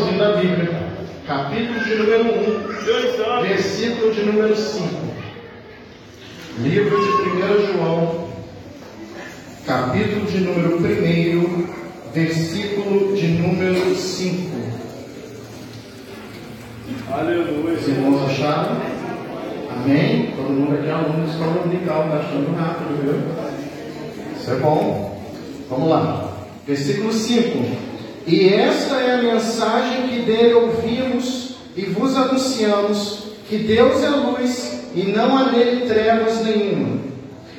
finalzinho da Bíblia, capítulo de número 1, versículo de número 5. Livro de 1 João, capítulo de número 1, versículo de número 5. Aleluia. Os irmãos acharam? Amém? Todo mundo aqui é aluno de escola dominical, está achando rápido, viu? Isso é bom. Vamos lá. Versículo 5. E esta é a mensagem que dele ouvimos e vos anunciamos: que Deus é luz e não há nele trevas nenhuma.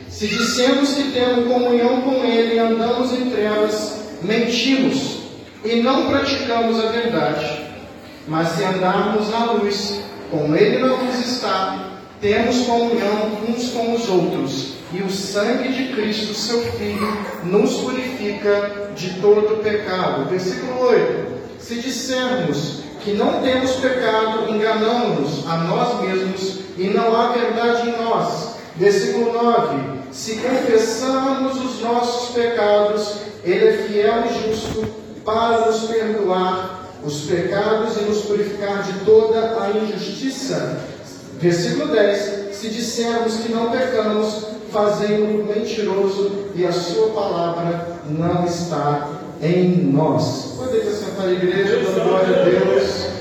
Se dissemos que temos comunhão com ele e andamos em trevas, mentimos e não praticamos a verdade. Mas se andarmos na luz, como ele na luz está, temos comunhão uns com os outros, e o sangue de Cristo, seu Filho, nos purifica de todo pecado. Versículo 8: Se dissermos que não temos pecado, enganamos a nós mesmos e não há verdade em nós. Versículo 9: Se confessamos os nossos pecados, Ele é fiel e justo para nos perdoar os pecados e nos purificar de toda a injustiça. Versículo 10: Se dissermos que não pecamos, fazemos mentiroso e a Sua palavra não está em nós. Podemos sentar a igreja, dando glória a Deus.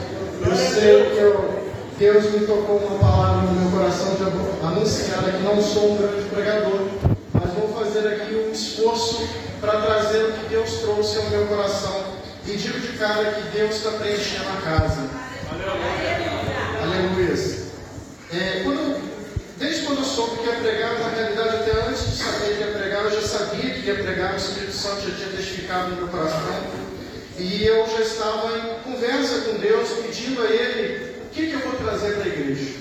Eu sei que eu, Deus me tocou uma palavra no meu coração de anunciar que não sou um grande pregador, mas vou fazer aqui um esforço para trazer o que Deus trouxe ao meu coração. E digo de cara que Deus está preenchendo a casa. Aleluia. Aleluia. É, quando, desde quando eu soube que ia pregar, na realidade, até antes de saber que ia pregar, eu já sabia que ia pregar, o Espírito Santo já tinha testificado no meu coração. E eu já estava em conversa com Deus, pedindo a Ele o que, que eu vou trazer para a igreja.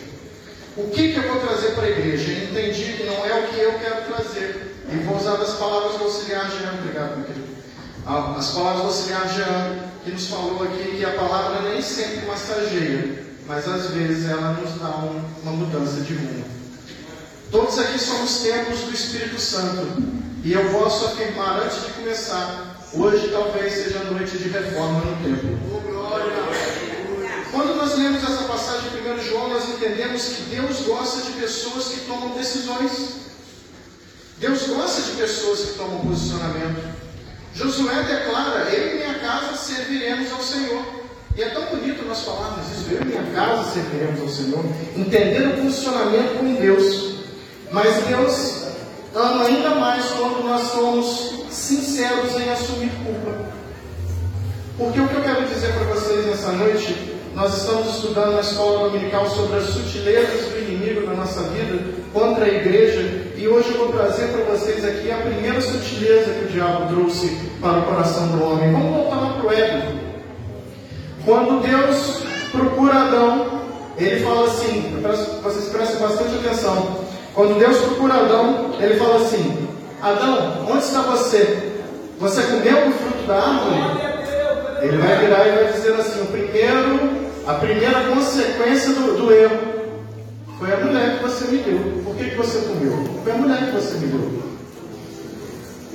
O que, que eu vou trazer para a igreja? Eu entendi que não é o que eu quero trazer. E vou usar as palavras do auxiliar Jean, obrigado, meu querido. As palavras do auxiliar Jean, que nos falou aqui que a palavra nem sempre massageia mas às vezes ela nos dá um, uma mudança de rumo. Todos aqui somos templos do Espírito Santo, e eu posso afirmar antes de começar, hoje talvez seja noite de reforma no templo. Quando nós lemos essa passagem em 1 João, nós entendemos que Deus gosta de pessoas que tomam decisões. Deus gosta de pessoas que tomam posicionamento. Josué declara: Eu e minha casa serviremos ao Senhor. E é tão bonito nós falarmos isso. Eu e minha casa serviremos ao Senhor, entendendo o funcionamento com Deus. Mas Deus ama ainda mais quando nós somos sinceros em assumir culpa. Porque o que eu quero dizer para vocês nessa noite, nós estamos estudando na escola dominical sobre as sutilezas do inimigo na nossa vida contra a igreja, e hoje eu vou trazer para vocês aqui a primeira sutileza que o diabo trouxe para o coração do homem. Vamos voltar lá para o Éden. Quando Deus procura Adão, ele fala assim, vocês prestem bastante atenção. Quando Deus procura Adão, ele fala assim: Adão, onde está você? Você comeu o fruto da árvore? Ele vai virar e vai dizer assim: o primeiro, a primeira consequência do, do erro foi a mulher que você me deu. Por que, que você comeu? Foi a mulher que você me deu.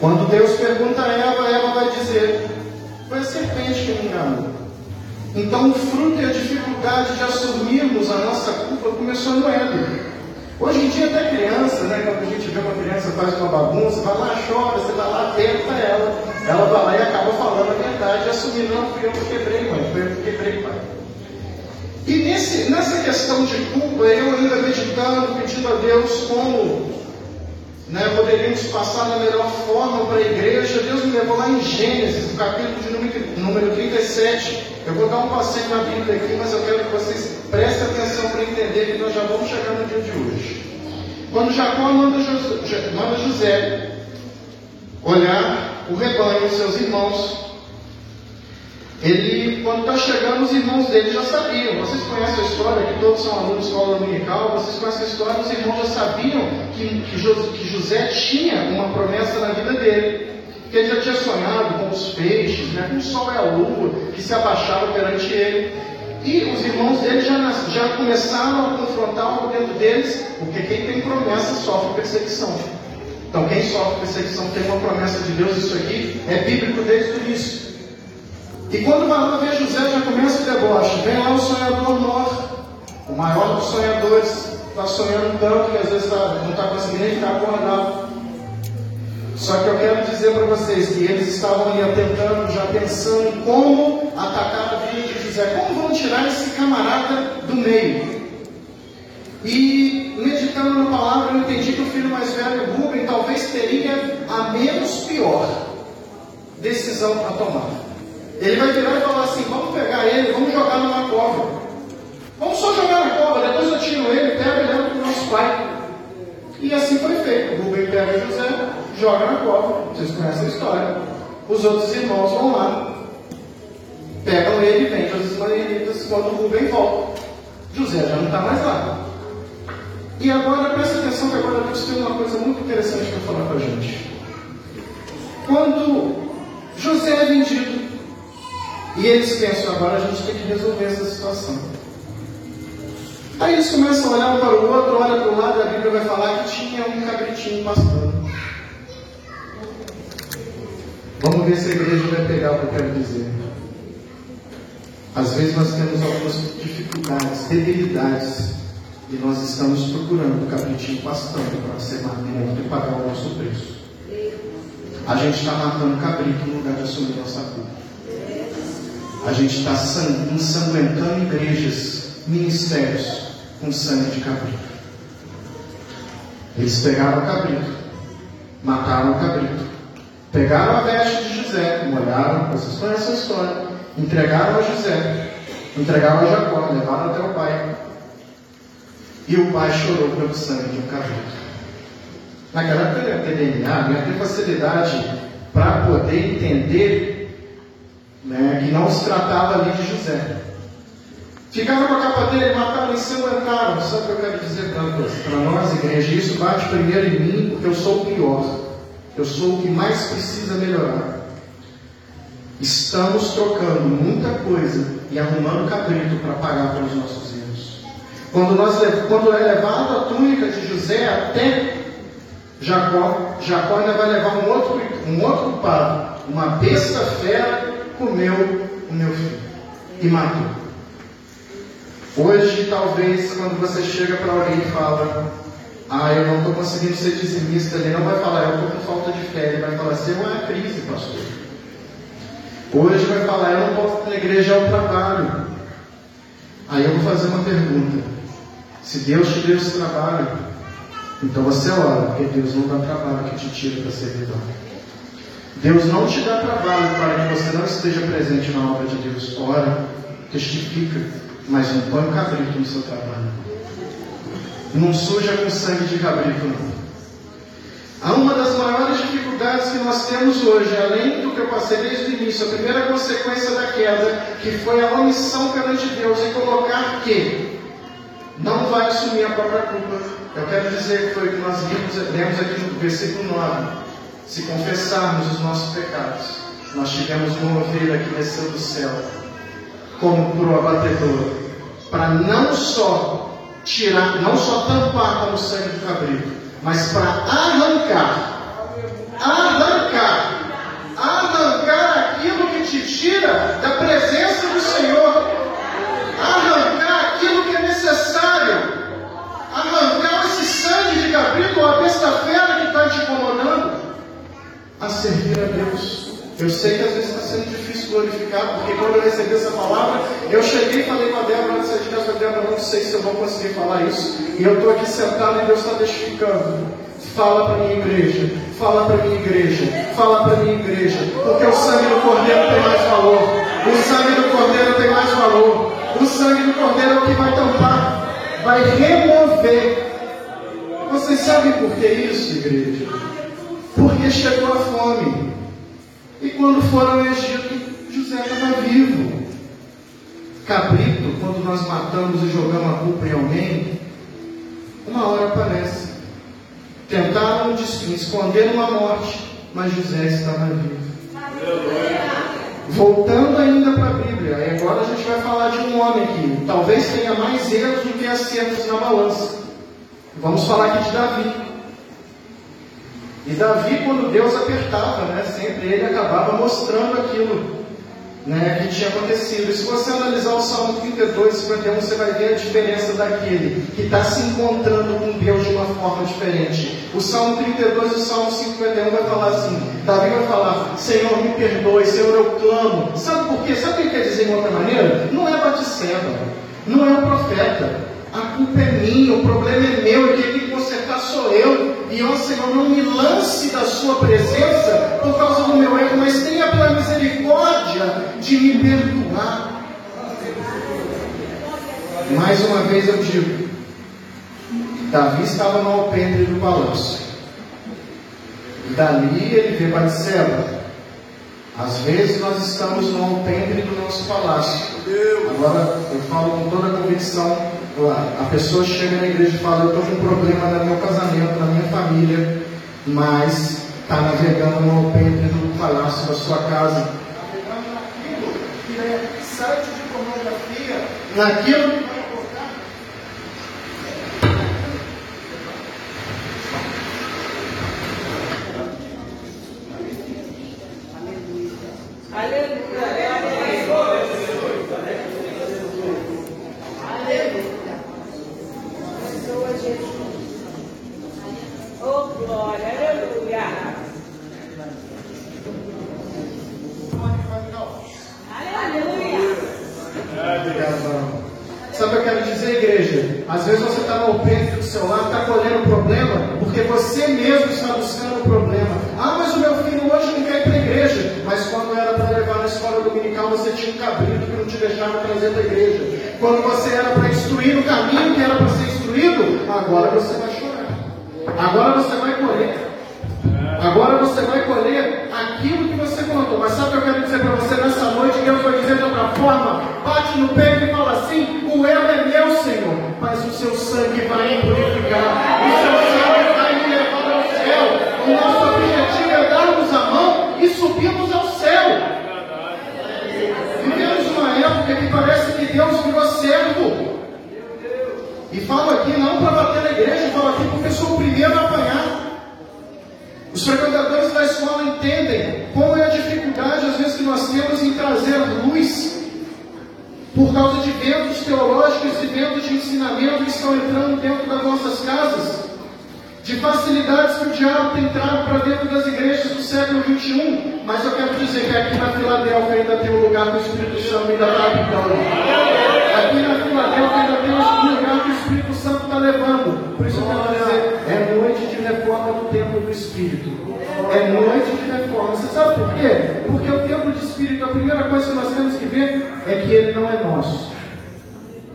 Quando Deus pergunta a Eva, Eva vai dizer: Foi a serpente que me enganou. Então, o fruto e a dificuldade de assumirmos a nossa culpa começou no Éden. Hoje em dia, até criança, né, quando a gente vê uma criança faz uma bagunça, vai lá, chora, você vai lá, tenta ela. Ela vai lá e acaba falando a verdade assumindo, não, fui eu que quebrei, mãe, fui eu que quebrei, pai. E nesse, nessa questão de culpa, eu ainda meditando, pedindo a Deus como né, poderíamos passar da melhor forma para a igreja, Deus me levou lá em Gênesis, no capítulo de número, número 37. Eu vou dar um passeio na Bíblia aqui, mas eu quero que vocês prestem atenção para entender que nós já vamos chegar no dia de hoje. Quando Jacó manda José, manda José olhar o rebanho, seus irmãos, ele, quando está chegando, os irmãos dele já sabiam. Vocês conhecem a história, que todos são alunos de escola dominical, vocês conhecem a história, os irmãos já sabiam que, que, José tinha uma promessa na vida dele. Que ele já tinha sonhado com os peixes, né, com o sol e a lua, que se abaixavam perante ele. E os irmãos dele já, já começaram a confrontar o argumento deles, porque quem tem promessa sofre perseguição. Então, quem sofre perseguição tem uma promessa de Deus, isso aqui é bíblico desde o início. E quando Maria vê José, já começa o deboche. Vem lá o sonhador mor, o maior dos sonhadores, está sonhando tanto que às vezes tá, não está conseguindo nem ficar acordado. Só que eu quero dizer para vocês que eles estavam ali atentando, já pensando em como atacar a de José, como vão tirar esse camarada do meio. E meditando na palavra, eu entendi que o filho mais velho, Rubem, talvez teria a menos pior decisão para tomar. Ele vai virar e falar assim: vamos pegar ele, vamos jogar numa cova. Vamos só jogar na cova, depois eu tiro ele, pego e levo para o nosso pai. E assim foi feito. Rubem pega José, joga na cova. Vocês conhecem a história. Os outros irmãos vão lá, pegam ele e vendem os ismaelitas quando Rubem volta. José já não está mais lá. E agora presta atenção que agora Deus tem uma coisa muito interessante para falar para a gente. Quando José é vendido, e eles pensam, agora a gente tem que resolver essa situação. Aí eles começam a olhar um para o outro, olha para o lado, a Bíblia vai falar que tinha um cabritinho pastando. Vamos ver se a igreja vai pegar o que eu quero dizer. Às vezes nós temos algumas dificuldades, debilidades e nós estamos procurando o cabritinho pastando para ser matado e pagar o nosso preço. A gente está matando cabrito no lugar de assumir nossa culpa. A gente está ensanguentando igrejas, ministérios com sangue de cabrito. Eles pegaram o cabrito, mataram o cabrito, pegaram a veste de José, molharam, vocês conhecem a história, entregaram a José, entregaram a Jacó, levaram até o pai, e o pai chorou pelo sangue de um cabrito. Naquela época ele ia ter DNA, ia ter facilidade para poder entender né, que não se tratava ali de José. Ficaram com a capa dele, mataram e ensanguentaram. Sabe o que eu quero dizer para nós, igreja? Isso bate primeiro em mim, porque eu sou o pior. Eu sou o que mais precisa melhorar. Estamos trocando muita coisa e arrumando cabrito para pagar pelos nossos erros. Quando, nós, quando é levado a túnica de José até Jacó, Jacó ainda vai levar um outro, um outro pado. Uma besta fera comeu o meu filho e matou. Hoje, talvez, quando você chega para alguém e fala, ah, eu não estou conseguindo ser dizimista, ele não vai falar, eu estou com falta de fé, ele vai falar assim, é uma crise, pastor. Hoje vai falar, eu não posso na igreja ao trabalho. Aí eu vou fazer uma pergunta. Se Deus te deu esse trabalho, então você ora, porque Deus não dá trabalho que te tira da servidão. Deus não te dá trabalho para que você não esteja presente na obra de Deus. Ora, testifica, mas não põe cabrito no seu trabalho. Não suja com sangue de cabrito, não. Há uma das maiores dificuldades que nós temos hoje, além do que eu passei desde o início, a primeira consequência da queda, que foi a omissão perante Deus em colocar que não vai assumir a própria culpa. Eu quero dizer que foi o que nós vimos, lemos aqui no versículo 9. Se confessarmos os nossos pecados, nós tivemos uma ovelha que desceu do céu, como um abatedor, para não só tirar, não só tampar com o sangue do cabrito, mas para arrancar, arrancar, arrancar aquilo que te tira da presença do Senhor, arrancar aquilo que é necessário arrancar esse sangue de ou a besta fera que está te incomodando a servir a Deus. Eu sei que às vezes está sendo difícil glorificar, porque quando eu recebi essa palavra, eu cheguei e falei com a Débora antes de casa, Débora, não sei se eu vou conseguir falar isso. E eu estou aqui sentado e Deus está testificando. Fala para minha igreja, fala para minha igreja, fala para minha igreja, porque o sangue do Cordeiro tem mais valor. O sangue do Cordeiro tem mais valor. O sangue do Cordeiro é o que vai tampar, vai remover. Vocês sabem por que isso, igreja? Porque chegou a fome. E quando foram ao Egito, José estava vivo. Cabrito, quando nós matamos e jogamos a culpa em alguém, uma hora aparece. Tentaram esconder uma morte, mas José estava vivo. Voltando ainda para a Bíblia, e agora a gente vai falar de um homem que talvez tenha mais erros do que acertos na balança. Vamos falar aqui de Davi. E Davi, quando Deus apertava, né, sempre ele acabava mostrando aquilo né, que tinha acontecido. E se você analisar o Salmo 38, 32 e 51 você vai ver a diferença daquele que está se encontrando com Deus de uma forma diferente. O Salmo 32 e o Salmo 51 vai falar assim: Davi vai falar, Senhor, me perdoe, Senhor, eu clamo. Sabe por quê? Sabe o que quer dizer de outra maneira? Não é Batisseba, não é o profeta. A culpa é minha, o problema é meu, e quem tem que consertar sou eu. E ó Senhor, não me lance da sua presença por causa do meu erro, mas tenha pela misericórdia de me perdoar. Mais uma vez eu digo, Davi estava no alpendre do palácio. E dali ele vê Batseba. Às vezes nós estamos no alpendre do nosso palácio. Agora eu falo com toda a convicção a pessoa chega na igreja e fala, eu estou com um problema no meu casamento, na minha família, mas está navegando no alpendre do palácio da sua casa. Navegando naquilo que é site de pornografia, naquilo que vai importar. Aleluia. glória, aleluia. Aleluia. Obrigado, Sabe o que eu quero dizer, igreja? Às vezes você está no alpendre do seu lado, está colhendo o problema, porque você mesmo está buscando o problema. Ah, mas o meu filho hoje não quer ir para a igreja. Mas quando era para levar na escola dominical, você tinha um cabrito que não te deixava trazer para a igreja. Quando você era para instruir no caminho que era para ser instruído, agora você vai chorar. Agora você vai colher. Agora você vai colher aquilo que você plantou. Mas sabe o que eu quero dizer para você nessa noite? Deus vai dizer de outra forma. Bate no peito e fala assim: O eu é meu, Senhor. Mas o seu sangue vai purificar. O seu sangue vai me levar ao céu. O nosso objetivo é darmos a mão e subirmos ao céu. Vivemos uma época que parece que Deus virou servo. E falo aqui não para bater na igreja, falo aqui porque sou o primeiro a apanhar. Os frequentadores da escola entendem qual é a dificuldade, às vezes, que nós temos em trazer luz por causa de ventos teológicos e ventos de ensinamento que estão entrando dentro das nossas casas, de facilidades que o diabo tem trago para dentro das igrejas do século XXI. Mas eu quero dizer que aqui na Filadélfia ainda tem um lugar que o Espírito Santo ainda está habitando. Aqui na Filadélfia ainda tem um lugar que o Espírito Santo está levando. Por isso eu quero dizer, é noite de reforma do templo do Espírito. É noite de reforma. Você sabe por quê? Porque o templo de Espírito, a primeira coisa que nós temos que ver é que ele não é nosso.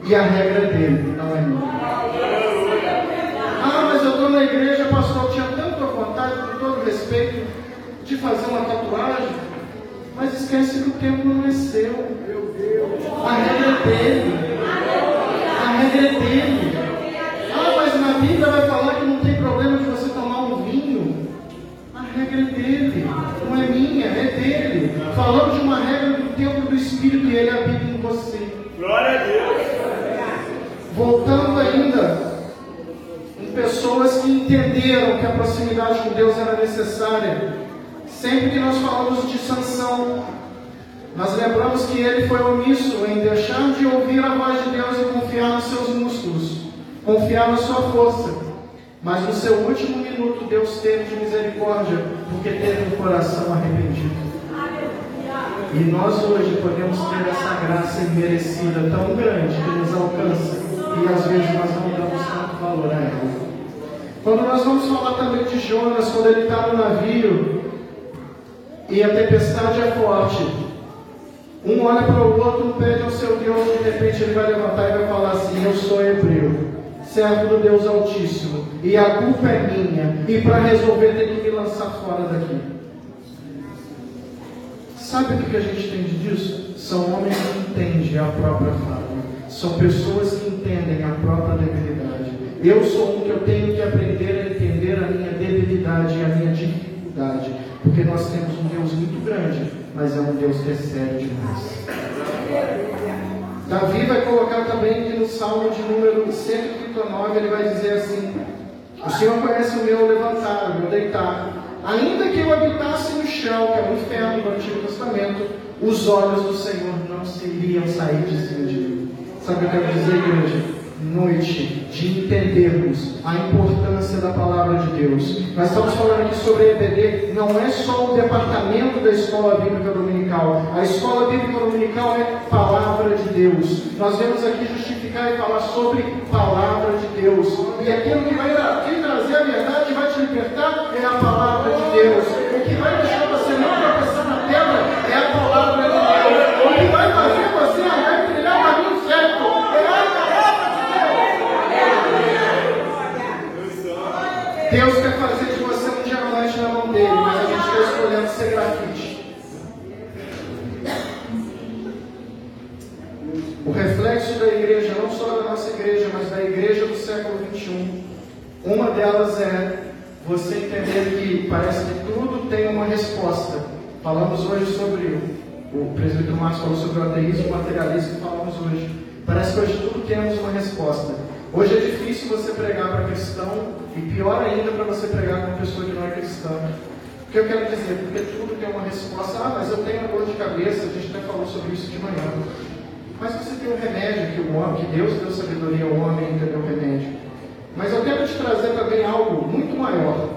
E a regra dele não é nossa. Ah, mas eu estou na igreja, pastor, eu tinha tanta vontade, com todo respeito, de fazer uma tatuagem, mas esquece que o templo não é seu. A regra é dele. A regra é dele. Ah, mas na Bíblia vai falar que não tem problema de você tomar um vinho. A regra é dele. Não é minha, é dele. Falamos de uma regra do templo do Espírito e ele habita em você. Glória a Deus. Voltando ainda em pessoas que entenderam que a proximidade com Deus era necessária. Sempre que nós falamos de sanção, nós lembramos que ele foi omisso em deixar de ouvir a voz de Deus e confiar nos seus músculos, confiar na sua força. Mas no seu último minuto, Deus teve de misericórdia, porque teve um coração arrependido. E nós hoje podemos ter essa graça imerecida tão grande que nos alcança, e às vezes nós não damos tanto valor a ela. Quando nós vamos falar também de Jonas, quando ele está no navio e a tempestade é forte, um olha para o outro, pede ao seu Deus, de repente ele vai levantar e vai falar assim: Eu sou hebreu, servo do Deus Altíssimo, e a culpa é minha, e para resolver tem que me lançar fora daqui. Sabe o que a gente entende disso? São homens que entendem a própria falha, são pessoas que entendem a própria debilidade. Eu sou um que eu tenho que aprender a entender a minha debilidade e a minha dificuldade, porque nós temos um Deus muito grande mas é um Deus que é sério demais. Davi vai colocar também que no Salmo de número 139 ele vai dizer assim: O Senhor conhece o meu levantar, o meu deitar. Ainda que eu habitasse no chão, que é o inferno do Antigo Testamento, os olhos do Senhor não se iriam sair de cima de. Sabe o que eu quero dizer, igreja? Noite de entendermos a importância da palavra de Deus. Nós estamos falando aqui sobre EBD, não é só o departamento da escola bíblica dominical. A escola bíblica dominical é palavra de Deus. Nós vemos aqui justificar e falar sobre palavra de Deus. E aquilo que vai trazer a verdade e vai te libertar é a palavra de Deus. Marcos falou sobre o ateísmo, materialismo, falamos hoje. Parece que hoje tudo temos uma resposta. Hoje é difícil você pregar para cristão e pior ainda para você pregar com uma pessoa que não é cristã. O que eu quero dizer? Porque tudo tem uma resposta. Ah, mas eu tenho dor de cabeça, a gente até falou sobre isso de manhã. Mas você tem um remédio que o homem, que Deus deu sabedoria ao homem entender o remédio. Mas eu quero te trazer também algo muito maior.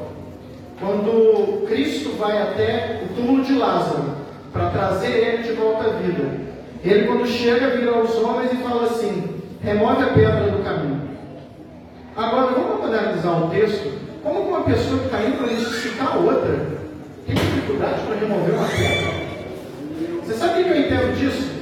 Quando Cristo vai até o túmulo de Lázaro para trazer ele de volta à vida, ele quando chega vira aos homens e fala assim: remove a pedra do caminho. Agora vamos analisar o texto. Como uma pessoa que está indo ressuscitar outra tem dificuldade para remover uma pedra? Você sabe o que eu entendo disso?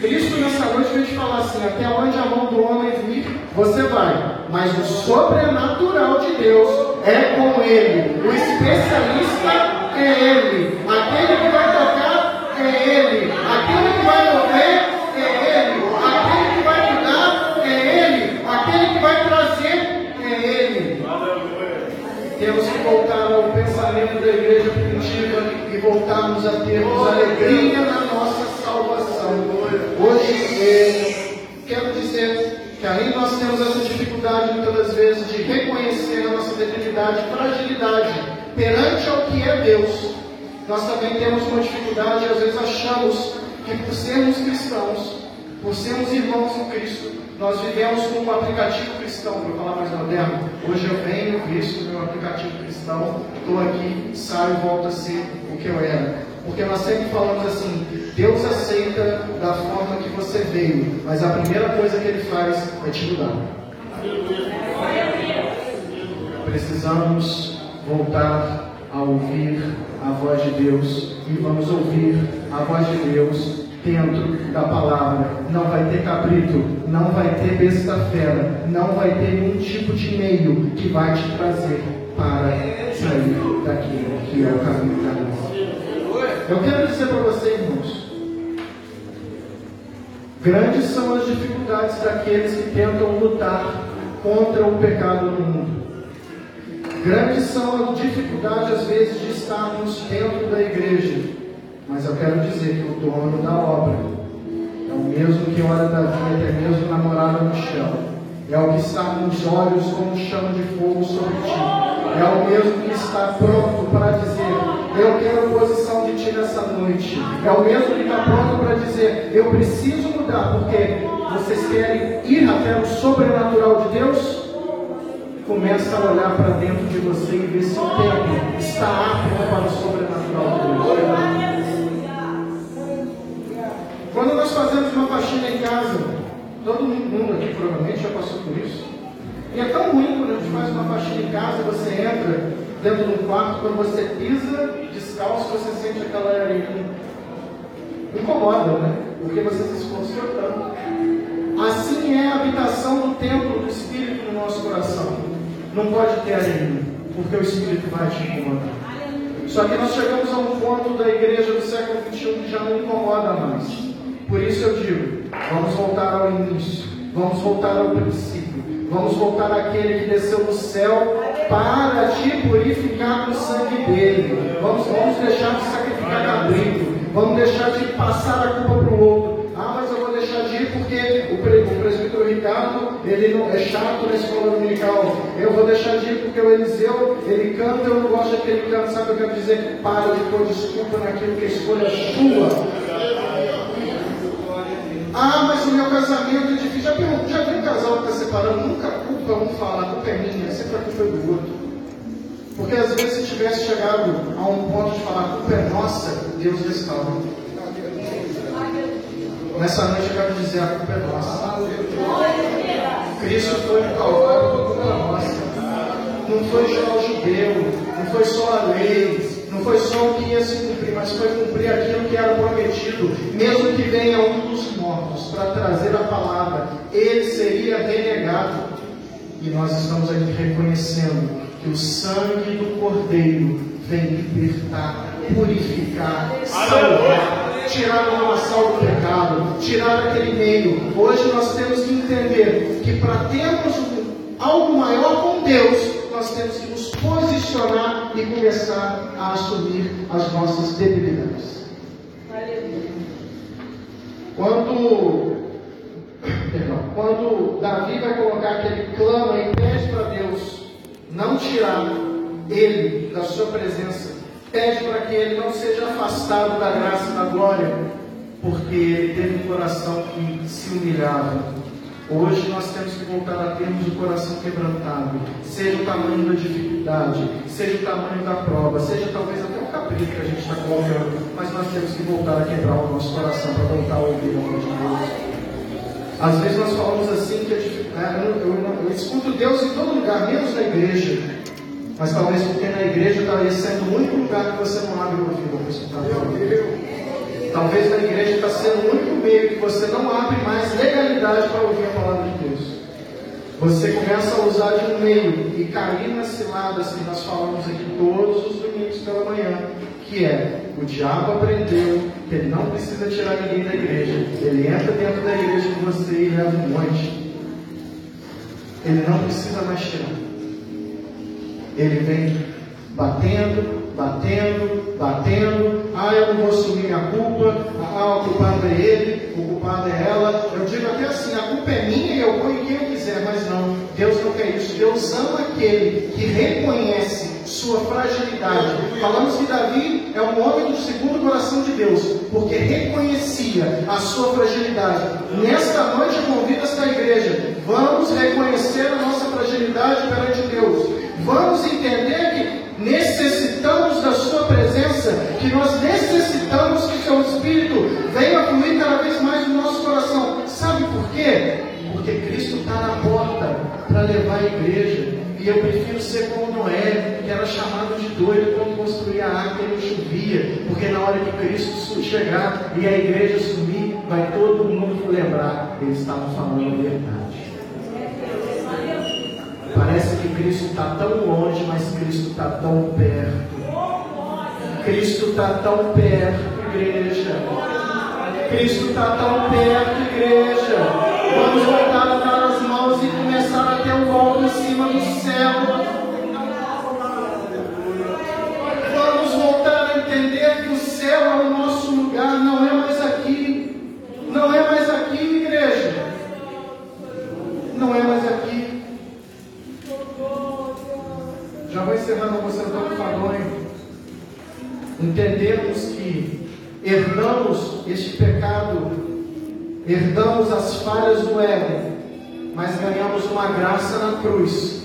Cristo nessa noite veio te falar assim: até onde a mão do homem vir, você vai. Mas o sobrenatural de Deus é com ele. O especialista é ele. Aquele que vai Temos que voltar ao pensamento da igreja primitiva e voltarmos a termos alegria na nossa salvação. Hoje, é, quero dizer que ainda nós temos essa dificuldade muitas vezes de reconhecer a nossa debilidade, fragilidade perante ao que é Deus. Nós também temos uma dificuldade, às vezes achamos que por sermos cristãos, por sermos irmãos em Cristo, nós vivemos com um aplicativo cristão, para falar mais moderno. Hoje eu venho, visto meu aplicativo cristão, estou aqui, saio e volto a ser o que eu era. Porque nós sempre falamos assim: Deus aceita da forma que você veio, mas a primeira coisa que Ele faz é te mudar. Precisamos voltar a ouvir a voz de Deus e vamos ouvir a voz de Deus dentro da palavra. Não vai ter cabrito, não vai ter besta fera, não vai ter nenhum tipo de meio que vai te trazer para sair daquilo que é o caminho da luz. Eu quero dizer para você, irmãos, grandes são as dificuldades daqueles que tentam lutar contra o pecado no mundo. Grandes são as dificuldades, às vezes, de estarmos dentro da igreja. Mas eu quero dizer que o dono da obra é o mesmo que olha da vida, é mesmo namorada no chão. É o que está com os olhos como chama de fogo sobre ti. É o mesmo que está pronto para dizer: eu quero posição de ti nessa noite. É o mesmo que está pronto para dizer: Eu preciso mudar, porque vocês querem ir até o sobrenatural de Deus? Começa a olhar para dentro de você e ver se o tempo está apto para o sobrenatural de Deus. Quando nós fazemos uma faxina em casa, todo mundo aqui provavelmente já passou por isso. E é tão ruim quando a gente faz uma faxina em casa, você entra dentro de um quarto, quando você pisa descalço, você sente aquela areia. Incomoda, né? Porque você se esforçou. Assim é a habitação do templo do Espírito no nosso coração. Não pode ter areia, porque o Espírito vai te incomodar. Só que nós chegamos a um ponto da igreja do século XXI que já não incomoda mais. Por isso eu digo, vamos voltar ao início, vamos voltar ao princípio, vamos voltar àquele que desceu do céu para te purificar com o sangue dele. Vamos, vamos deixar de sacrificar cabrito. Vamos deixar de passar a culpa para o outro. Ah, mas eu vou deixar de ir porque o presbítero Ricardo ele não, é chato na escola dominical. Eu vou deixar de ir porque o Eliseu ele canta, eu não gosto daquele canto. Sabe o que eu quero dizer? Para de pôr desculpa naquilo que a escolha é sua. Ah, mas o meu casamento é difícil. Já separando, nunca a culpa, vamos falar, a culpa é minha, sempre a culpa é do outro. Porque às vezes se tivesse chegado a um ponto de falar a culpa é nossa, Deus restaura. Nessa noite eu quero dizer a culpa é nossa. Cristo foi no Calvário por culpa nossa. Não foi só o judeu, não foi só a lei, não foi só o que ia se cumprir, mas foi cumprir aquilo que era prometido. Mesmo que venha um dos mortos para trazer a palavra, ele seria renegado. E nós estamos aqui reconhecendo que o sangue do Cordeiro vem libertar, purificar, salvar, tirar o lamaçal do pecado, tirar aquele meio. Hoje nós temos que entender que para termos algo maior com Deus, nós temos que nos posicionar e começar a assumir as nossas debilidades. Quando, perdão, quando Davi vai colocar que ele clama e pede para Deus não tirar ele da sua presença, pede para que ele não seja afastado da graça e da glória, porque ele teve um coração que se humilhava Hoje nós temos que voltar a termos o coração quebrantado, seja o tamanho da dificuldade, seja o tamanho da prova, seja talvez até o capricho que a gente está colocando, mas nós temos que voltar a quebrar o nosso coração para voltar a ouvir a voz de Deus. Às vezes nós falamos assim que é, eu, eu, eu, escuto Deus em todo lugar, menos na igreja. Mas talvez porque na igreja estaria sendo o único lugar que você não abre o ouvido para escutar Deus. Talvez na igreja está sendo o único meio que você não abre mais legalidade para ouvir a palavra de Deus. Você começa a usar de um meio e cair nas ciladas que nós falamos aqui todos os domingos pela manhã, que é o diabo aprendeu que ele não precisa tirar ninguém da igreja. Ele entra dentro da igreja com você e leva um monte. Ele não precisa mais tirar. Ele vem batendo, batendo, batendo. Ah, eu não vou assumir minha culpa. Ah, o culpado é ele, o culpado é ela. Eu digo até assim: a culpa é minha e eu em quem eu quiser, mas não. Deus não quer isso. Deus ama aquele que reconhece sua fragilidade. Falamos que Davi é um homem do segundo coração de Deus, porque reconhecia a sua fragilidade. Nesta noite convido esta igreja, vamos reconhecer a nossa fragilidade perante Deus. Vamos entender que necessitamos que nós necessitamos que Seu Espírito venha fluir cada vez mais no nosso coração. Sabe por quê? Porque Cristo está na porta para levar a igreja. E eu prefiro ser como Noé, que era chamado de doido quando construía a arca e não chovia. Porque na hora que Cristo chegar e a igreja sumir, vai todo mundo lembrar. Eles estavam falando a verdade. Parece que Cristo está tão longe, mas Cristo está tão perto. Cristo está tão perto, igreja. Cristo está tão perto, igreja. Vamos voltar a dar as mãos e começar a ter um golpe em cima do céu. Vamos voltar a entender que o céu é o nosso lugar, não é mais aqui. Não é mais aqui, igreja. Não é mais aqui. Já vou encerrando você Antônio Fadonho. Entendemos que herdamos este pecado, herdamos as falhas do ego, mas ganhamos uma graça na cruz,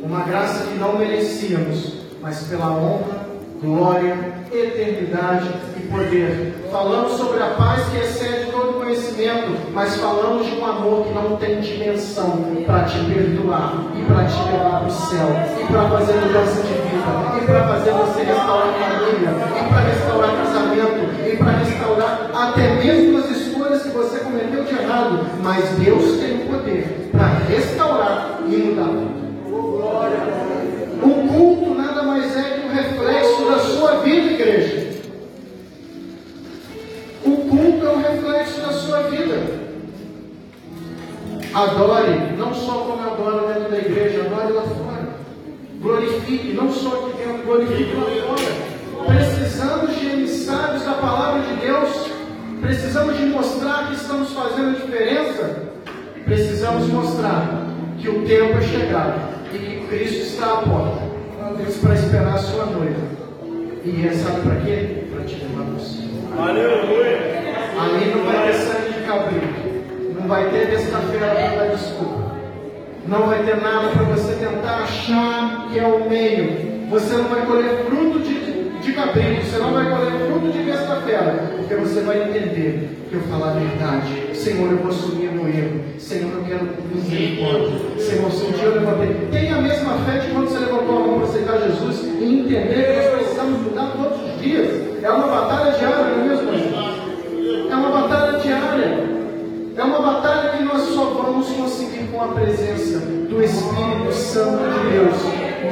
uma graça que não merecíamos, mas pela honra, glória, eternidade e poder. Falamos sobre a paz que excede todo conhecimento, mas falamos de um amor que não tem dimensão para te perdoar e para te levar para o céu, e para fazer mudança de vida, e para fazer você restaurar família, e para restaurar casamento, e para restaurar até mesmo as escolhas que você cometeu de errado. Mas Deus tem o poder para restaurar e mudar. O culto nada mais é que um reflexo da sua vida, igreja. O culto é um reflexo da sua vida. Adore, não só como adora dentro da igreja, adore lá fora. Glorifique, não só aqui dentro, glorifique lá fora. Precisamos de emissários da palavra de Deus. Precisamos de mostrar que estamos fazendo a diferença. Precisamos mostrar que o tempo é chegado e que Cristo está à porta. Deus para esperar a sua noiva. E é sabe para quê? Para te levar céu. Aleluia. Ali não vai ter sangue de cabrito. Não vai ter besta-feira para dar desculpa. Não vai ter nada para você tentar achar que é o meio. Você não vai colher fruto de, de você não vai colher fruto de besta-fera, porque você vai entender que eu falo a verdade. Senhor, eu vou assumir meu erro. Senhor, eu quero misericórdia. Senhor, se um dia eu levantei, tenha a mesma fé de quando você levantou a mão para aceitar Jesus e entender que nós precisamos mudar todos os dias. É uma batalha diária, não é mesmo? É uma batalha que nós só vamos conseguir com a presença do Espírito Santo de Deus.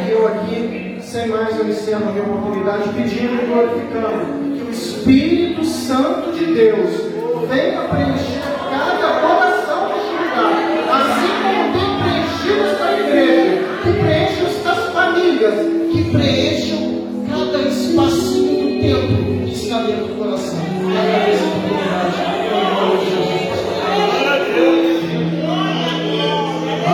E eu aqui, sem mais, eu encerro a minha oportunidade pedindo e glorificando que o Espírito Santo de Deus venha preencher cada coração deste lugar, assim como tem preenchido esta igreja, que preenche estas famílias, que preenche cada espacinho do tempo que está dentro do coração.